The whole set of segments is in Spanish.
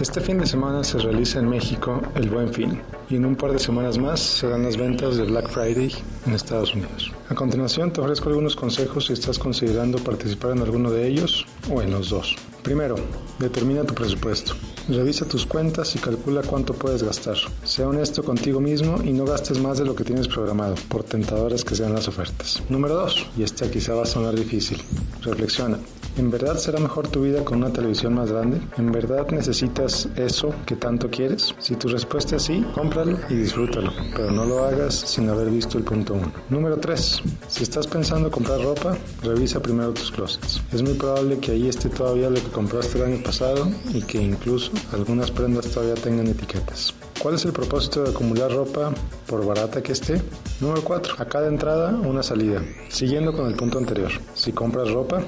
Este fin de semana se realiza en México el Buen Fin y en un par de semanas más serán las ventas de Black Friday en Estados Unidos. A continuación te ofrezco algunos consejos si estás considerando participar en alguno de ellos o en los dos. Primero, determina tu presupuesto. Revisa tus cuentas y calcula cuánto puedes gastar. Sea honesto contigo mismo y no gastes más de lo que tienes programado, por tentadoras que sean las ofertas. Número 2, y esta quizá va a sonar difícil. Reflexiona. ¿En verdad será mejor tu vida con una televisión más grande? ¿En verdad necesitas eso que tanto quieres? Si tu respuesta es sí, cómpralo y disfrútalo, pero no lo hagas sin haber visto el punto 1. Número 3. Si estás pensando comprar ropa, revisa primero tus closets. Es muy probable que ahí esté todavía lo que compraste el año pasado y que incluso algunas prendas todavía tengan etiquetas. ¿Cuál es el propósito de acumular ropa por barata que esté? Número 4. A cada entrada una salida. Siguiendo con el punto anterior. Si compras ropa,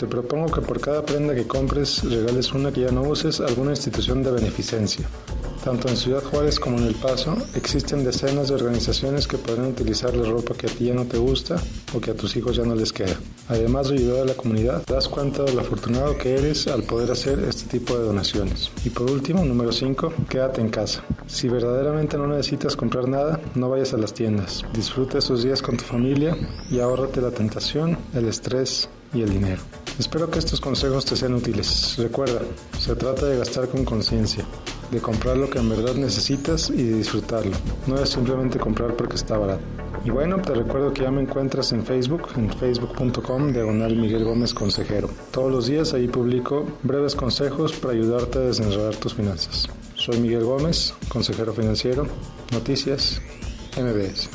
te propongo que por cada prenda que compres regales una que ya no uses a alguna institución de beneficencia. Tanto en Ciudad Juárez como en El Paso existen decenas de organizaciones que podrán utilizar la ropa que a ti ya no te gusta o que a tus hijos ya no les queda. Además de ayudar a la comunidad, das cuenta de lo afortunado que eres al poder hacer este tipo de donaciones. Y por último, número 5, quédate en casa. Si verdaderamente no necesitas comprar nada, no vayas a las tiendas. Disfruta esos días con tu familia y ahórrate la tentación, el estrés y el dinero. Espero que estos consejos te sean útiles. Recuerda, se trata de gastar con conciencia, de comprar lo que en verdad necesitas y de disfrutarlo. No es simplemente comprar porque está barato. Y bueno, te recuerdo que ya me encuentras en Facebook, en facebook.com, diagonal Miguel Gómez Consejero. Todos los días ahí publico breves consejos para ayudarte a desenredar tus finanzas. Soy Miguel Gómez, consejero financiero. Noticias MBS.